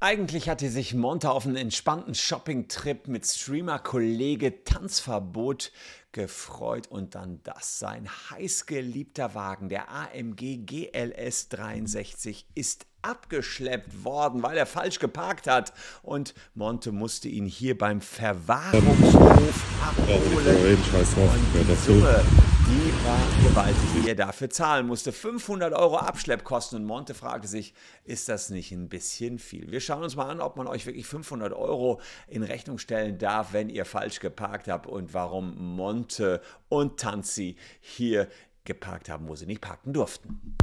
Eigentlich hatte sich Monte auf einen entspannten Shopping-Trip mit Streamer-Kollege Tanzverbot gefreut und dann das. Sein heißgeliebter Wagen, der AMG GLS 63, ist abgeschleppt worden, weil er falsch geparkt hat. Und Monte musste ihn hier beim Verwahrungshof abholen. Und die Summe, die war gewaltig, die er dafür zahlen musste. 500 Euro Abschleppkosten. Und Monte fragte sich, ist das nicht ein bisschen viel? Wir schauen uns mal an, ob man euch wirklich 500 Euro in Rechnung stellen darf, wenn ihr falsch geparkt habt und warum Monte und Tanzi hier geparkt haben, wo sie nicht parken durften.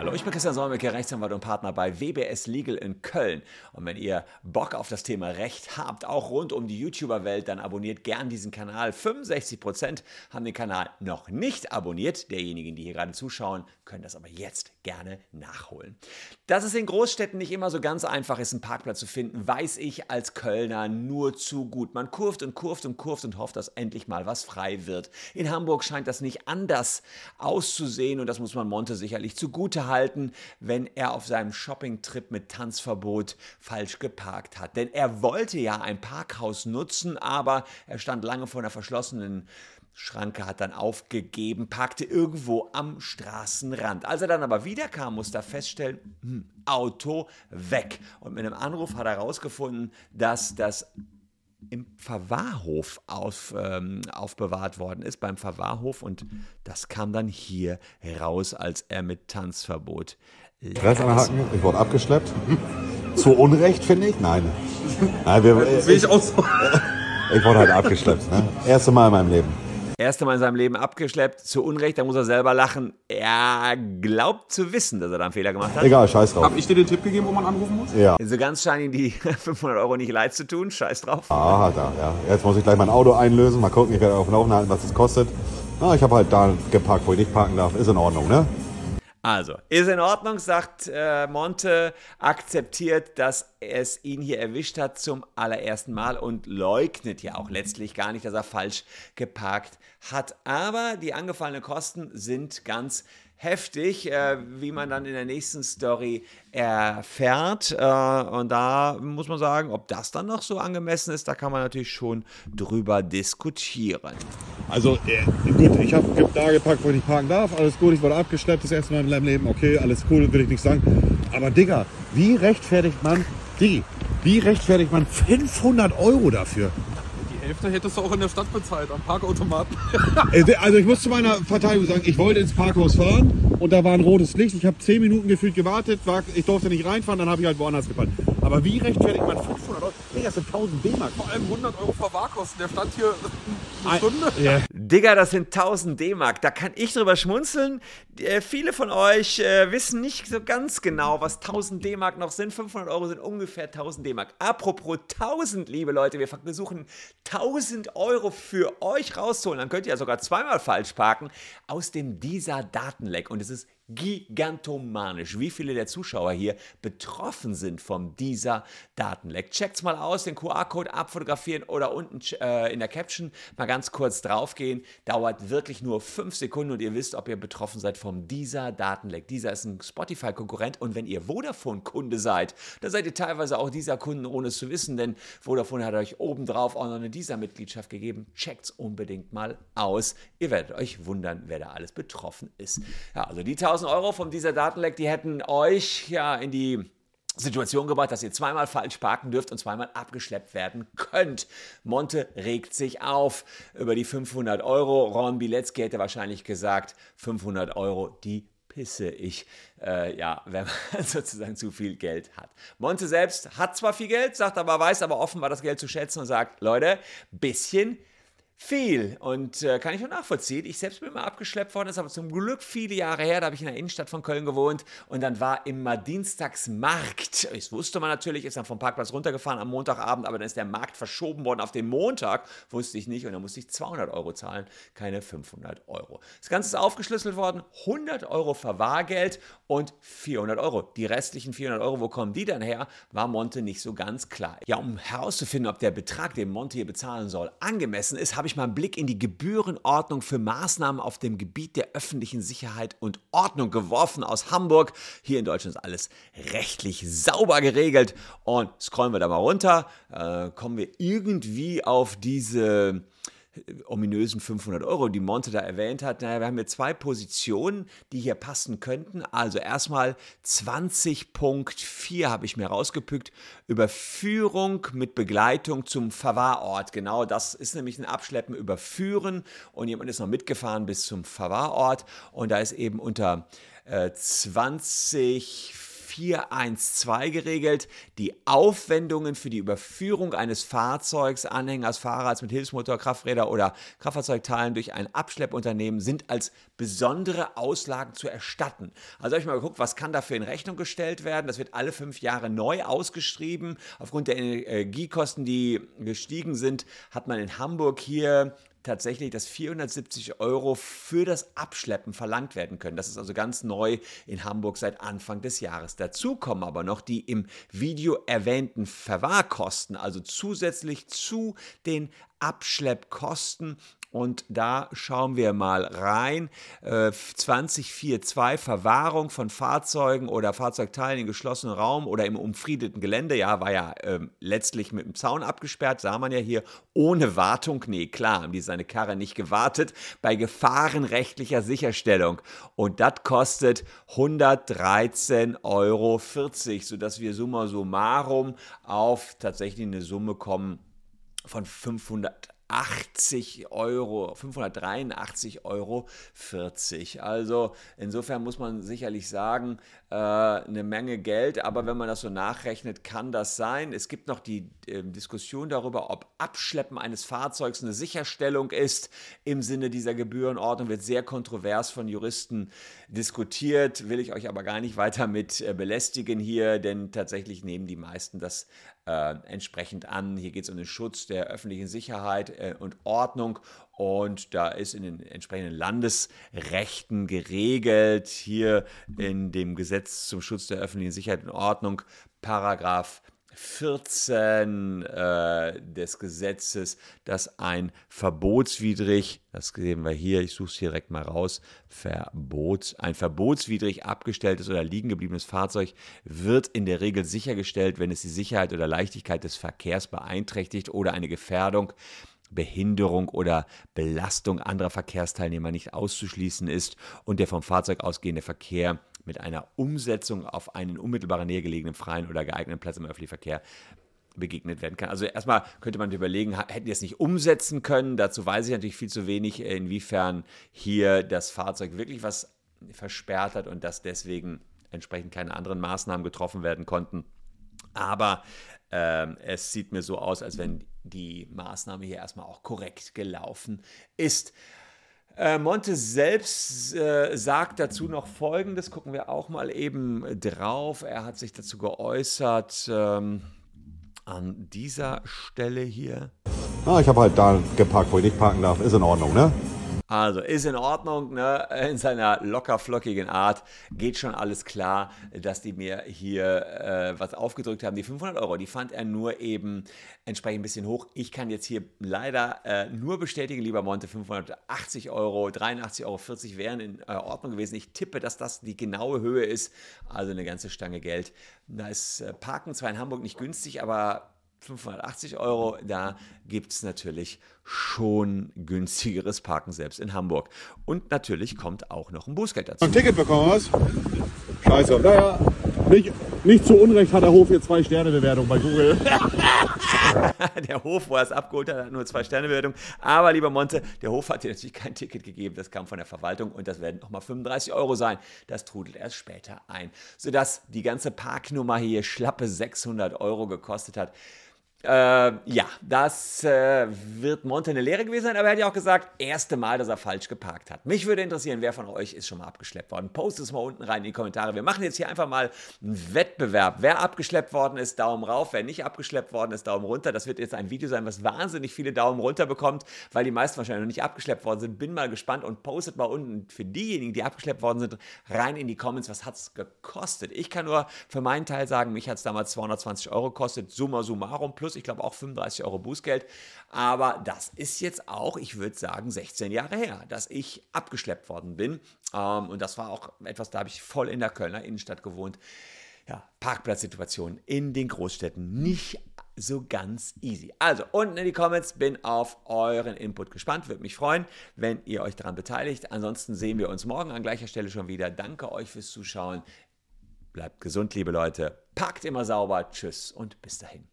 Hallo, ich bin Christian Solmecke, Rechtsanwalt und Partner bei WBS Legal in Köln. Und wenn ihr Bock auf das Thema Recht habt, auch rund um die YouTuber-Welt, dann abonniert gern diesen Kanal. 65% haben den Kanal noch nicht abonniert. Derjenigen, die hier gerade zuschauen, können das aber jetzt gerne nachholen. Dass es in Großstädten nicht immer so ganz einfach ist, einen Parkplatz zu finden, weiß ich als Kölner nur zu gut. Man kurft und kurft und kurft und hofft, dass endlich mal was frei wird. In Hamburg scheint das nicht anders auszusehen und das muss man Monte sicherlich zugute halten, wenn er auf seinem Shopping-Trip mit Tanzverbot falsch geparkt hat. Denn er wollte ja ein Parkhaus nutzen, aber er stand lange vor einer verschlossenen Schranke hat dann aufgegeben, parkte irgendwo am Straßenrand. Als er dann aber wiederkam, musste er feststellen, hm, Auto weg. Und mit einem Anruf hat er herausgefunden, dass das im Verwahrhof auf, ähm, aufbewahrt worden ist, beim Verwahrhof. Und das kam dann hier raus, als er mit Tanzverbot. Anhaken, ich wurde abgeschleppt. Zu Unrecht, finde ich? Nein. Nein wir, ich auch so. Ich wurde halt abgeschleppt. Ne? Erste Mal in meinem Leben erste Mal in seinem Leben abgeschleppt, zu Unrecht, da muss er selber lachen. Er glaubt zu wissen, dass er da einen Fehler gemacht hat. Egal, scheiß drauf. Hab ich dir den Tipp gegeben, wo man anrufen muss? Ja. So ganz scheinen die 500 Euro nicht leid zu tun, scheiß drauf. Ah, hat er, ja. Jetzt muss ich gleich mein Auto einlösen, mal gucken, ich werde auf den Laufenden halten, was es kostet. Ah, ich habe halt da geparkt, wo ich nicht parken darf. Ist in Ordnung, ne? Also, ist in Ordnung, sagt äh, Monte, akzeptiert, dass es ihn hier erwischt hat zum allerersten Mal und leugnet ja auch letztlich gar nicht, dass er falsch geparkt hat. Aber die angefallenen Kosten sind ganz heftig, äh, wie man dann in der nächsten Story erfährt. Äh, und da muss man sagen, ob das dann noch so angemessen ist, da kann man natürlich schon drüber diskutieren. Also äh, gut, ich habe da gepackt, wo ich parken darf. Alles gut, ich wurde abgeschleppt das erste Mal in meinem Leben. Okay, alles cool, will ich nicht sagen. Aber Digga, wie rechtfertigt man die? Wie rechtfertigt man 500 Euro dafür? Hälfte hättest du auch in der Stadt bezahlt, am Parkautomaten. Äh, also ich muss zu meiner Verteidigung sagen, ich wollte ins Parkhaus fahren und da war ein rotes Licht. Ich habe zehn Minuten gefühlt gewartet, war, ich durfte nicht reinfahren, dann habe ich halt woanders gefahren. Aber wie rechtfertigt man 500 Euro? Nee, das sind 1000 D-Mark. Vor allem 100 Euro Verwahrkosten. Der stand hier eine Stunde. Yeah. Digga, das sind 1000 D-Mark. Da kann ich drüber schmunzeln. Äh, viele von euch äh, wissen nicht so ganz genau, was 1000 D-Mark noch sind. 500 Euro sind ungefähr 1000 D-Mark. Apropos 1000, liebe Leute, wir versuchen 1000 Euro für euch rauszuholen. Dann könnt ihr ja sogar zweimal falsch parken aus dem dieser Datenleck. Und es ist gigantomanisch, wie viele der Zuschauer hier betroffen sind von dieser Datenleck. Checkt's mal aus, den QR-Code abfotografieren oder unten äh, in der Caption mal ganz kurz draufgehen. Dauert wirklich nur fünf Sekunden und ihr wisst, ob ihr betroffen seid von dieser Datenleck. Dieser ist ein Spotify-Konkurrent und wenn ihr Vodafone-Kunde seid, dann seid ihr teilweise auch dieser Kunden, ohne es zu wissen, denn Vodafone hat euch obendrauf auch noch eine dieser Mitgliedschaft gegeben. Checkt's unbedingt mal aus. Ihr werdet euch wundern, wer da alles betroffen ist. Ja, also die 1000 Euro von dieser Datenleck, die hätten euch ja in die Situation gebracht, dass ihr zweimal falsch parken dürft und zweimal abgeschleppt werden könnt. Monte regt sich auf über die 500 Euro. Ron Bilecki hätte wahrscheinlich gesagt, 500 Euro, die pisse ich, äh, ja, wenn man sozusagen zu viel Geld hat. Monte selbst hat zwar viel Geld, sagt aber, weiß aber offenbar das Geld zu schätzen und sagt, Leute, bisschen viel und äh, kann ich auch nachvollziehen. Ich selbst bin mal abgeschleppt worden, ist aber zum Glück viele Jahre her. Da habe ich in der Innenstadt von Köln gewohnt und dann war immer Dienstagsmarkt. Das wusste man natürlich, ist dann vom Parkplatz runtergefahren am Montagabend, aber dann ist der Markt verschoben worden auf den Montag. Wusste ich nicht und dann musste ich 200 Euro zahlen, keine 500 Euro. Das Ganze ist aufgeschlüsselt worden: 100 Euro Verwahrgeld und 400 Euro. Die restlichen 400 Euro, wo kommen die dann her? War Monte nicht so ganz klar. Ja, um herauszufinden, ob der Betrag, den Monte hier bezahlen soll, angemessen ist, habe ich ich mal einen Blick in die Gebührenordnung für Maßnahmen auf dem Gebiet der öffentlichen Sicherheit und Ordnung geworfen aus Hamburg. Hier in Deutschland ist alles rechtlich sauber geregelt. Und scrollen wir da mal runter, äh, kommen wir irgendwie auf diese ominösen 500 Euro, die Monte da erwähnt hat. Naja, wir haben hier zwei Positionen, die hier passen könnten. Also erstmal 20.4 habe ich mir rausgepickt. Überführung mit Begleitung zum Verwahrort. Genau, das ist nämlich ein Abschleppen, Überführen. Und jemand ist noch mitgefahren bis zum Verwahrort. Und da ist eben unter äh, 20 412 geregelt. Die Aufwendungen für die Überführung eines Fahrzeugs, Anhängers, Fahrrads mit Hilfsmotor, Krafträder oder Kraftfahrzeugteilen durch ein Abschleppunternehmen sind als besondere Auslagen zu erstatten. Also habe ich mal geguckt, was kann dafür in Rechnung gestellt werden. Das wird alle fünf Jahre neu ausgeschrieben. Aufgrund der Energiekosten, die gestiegen sind, hat man in Hamburg hier tatsächlich, dass 470 Euro für das Abschleppen verlangt werden können. Das ist also ganz neu in Hamburg seit Anfang des Jahres. Dazu kommen aber noch die im Video erwähnten Verwahrkosten, also zusätzlich zu den Abschleppkosten und da schauen wir mal rein. Äh, 2042 Verwahrung von Fahrzeugen oder Fahrzeugteilen in geschlossenem Raum oder im umfriedeten Gelände. Ja, war ja äh, letztlich mit dem Zaun abgesperrt, sah man ja hier. Ohne Wartung, nee, klar, haben die seine Karre nicht gewartet. Bei gefahrenrechtlicher Sicherstellung. Und das kostet 113,40 Euro, sodass wir summa summarum auf tatsächlich eine Summe kommen von 500 80 Euro, 583 Euro 40. Also insofern muss man sicherlich sagen, äh, eine Menge Geld, aber wenn man das so nachrechnet, kann das sein. Es gibt noch die äh, Diskussion darüber, ob Abschleppen eines Fahrzeugs eine Sicherstellung ist. Im Sinne dieser Gebührenordnung wird sehr kontrovers von Juristen diskutiert, will ich euch aber gar nicht weiter mit äh, belästigen hier, denn tatsächlich nehmen die meisten das äh, entsprechend an. Hier geht es um den Schutz der öffentlichen Sicherheit äh, und Ordnung und da ist in den entsprechenden Landesrechten geregelt, hier in dem Gesetz zum Schutz der öffentlichen Sicherheit und Ordnung, Paragraph 14 äh, des Gesetzes, dass ein verbotswidrig, das sehen wir hier, ich suche es direkt mal raus, Verbots, ein verbotswidrig abgestelltes oder liegen gebliebenes Fahrzeug wird in der Regel sichergestellt, wenn es die Sicherheit oder Leichtigkeit des Verkehrs beeinträchtigt oder eine Gefährdung Behinderung oder Belastung anderer Verkehrsteilnehmer nicht auszuschließen ist und der vom Fahrzeug ausgehende Verkehr mit einer Umsetzung auf einen unmittelbarer Nähe gelegenen freien oder geeigneten Platz im öffentlichen Verkehr begegnet werden kann. Also erstmal könnte man überlegen, hätten die es nicht umsetzen können? Dazu weiß ich natürlich viel zu wenig, inwiefern hier das Fahrzeug wirklich was versperrt hat und dass deswegen entsprechend keine anderen Maßnahmen getroffen werden konnten. Aber ähm, es sieht mir so aus, als wenn die Maßnahme hier erstmal auch korrekt gelaufen ist. Äh, Monte selbst äh, sagt dazu noch Folgendes, gucken wir auch mal eben drauf. Er hat sich dazu geäußert ähm, an dieser Stelle hier. Ah, ich habe halt da geparkt, wo ich nicht parken darf. Ist in Ordnung, ne? Also ist in Ordnung, ne? in seiner lockerflockigen Art geht schon alles klar, dass die mir hier äh, was aufgedrückt haben. Die 500 Euro, die fand er nur eben entsprechend ein bisschen hoch. Ich kann jetzt hier leider äh, nur bestätigen, lieber Monte, 580 Euro, 83,40 Euro wären in äh, Ordnung gewesen. Ich tippe, dass das die genaue Höhe ist, also eine ganze Stange Geld. Da ist äh, Parken zwar in Hamburg nicht günstig, aber 580 Euro, da gibt es natürlich schon günstigeres Parken selbst in Hamburg. Und natürlich kommt auch noch ein Bußgeld dazu. Ein Ticket bekommen hast? Scheiße. Naja, nicht, nicht zu Unrecht hat der Hof hier zwei Sterne Bewertung bei Google. der Hof, wo er es abgeholt hat, hat nur zwei Sterne Bewertung. Aber lieber Monte, der Hof hat dir natürlich kein Ticket gegeben. Das kam von der Verwaltung und das werden nochmal 35 Euro sein. Das trudelt erst später ein. Sodass die ganze Parknummer hier schlappe 600 Euro gekostet hat. Äh, ja, das äh, wird Monte eine Lehre gewesen sein, aber er hat ja auch gesagt, erste Mal, dass er falsch geparkt hat. Mich würde interessieren, wer von euch ist schon mal abgeschleppt worden. Postet es mal unten rein in die Kommentare. Wir machen jetzt hier einfach mal einen Wettbewerb. Wer abgeschleppt worden ist, Daumen rauf. Wer nicht abgeschleppt worden ist, Daumen runter. Das wird jetzt ein Video sein, was wahnsinnig viele Daumen runter bekommt, weil die meisten wahrscheinlich noch nicht abgeschleppt worden sind. Bin mal gespannt und postet mal unten für diejenigen, die abgeschleppt worden sind, rein in die Comments, was hat es gekostet. Ich kann nur für meinen Teil sagen, mich hat es damals 220 Euro gekostet, summa summarum, plus plus, ich glaube auch 35 Euro Bußgeld. Aber das ist jetzt auch, ich würde sagen, 16 Jahre her, dass ich abgeschleppt worden bin. Ähm, und das war auch etwas, da habe ich voll in der Kölner Innenstadt gewohnt. Ja, Parkplatzsituation in den Großstädten nicht so ganz easy. Also, unten in die Comments, bin auf euren Input gespannt. Würde mich freuen, wenn ihr euch daran beteiligt. Ansonsten sehen wir uns morgen an gleicher Stelle schon wieder. Danke euch fürs Zuschauen. Bleibt gesund, liebe Leute. Packt immer sauber. Tschüss und bis dahin.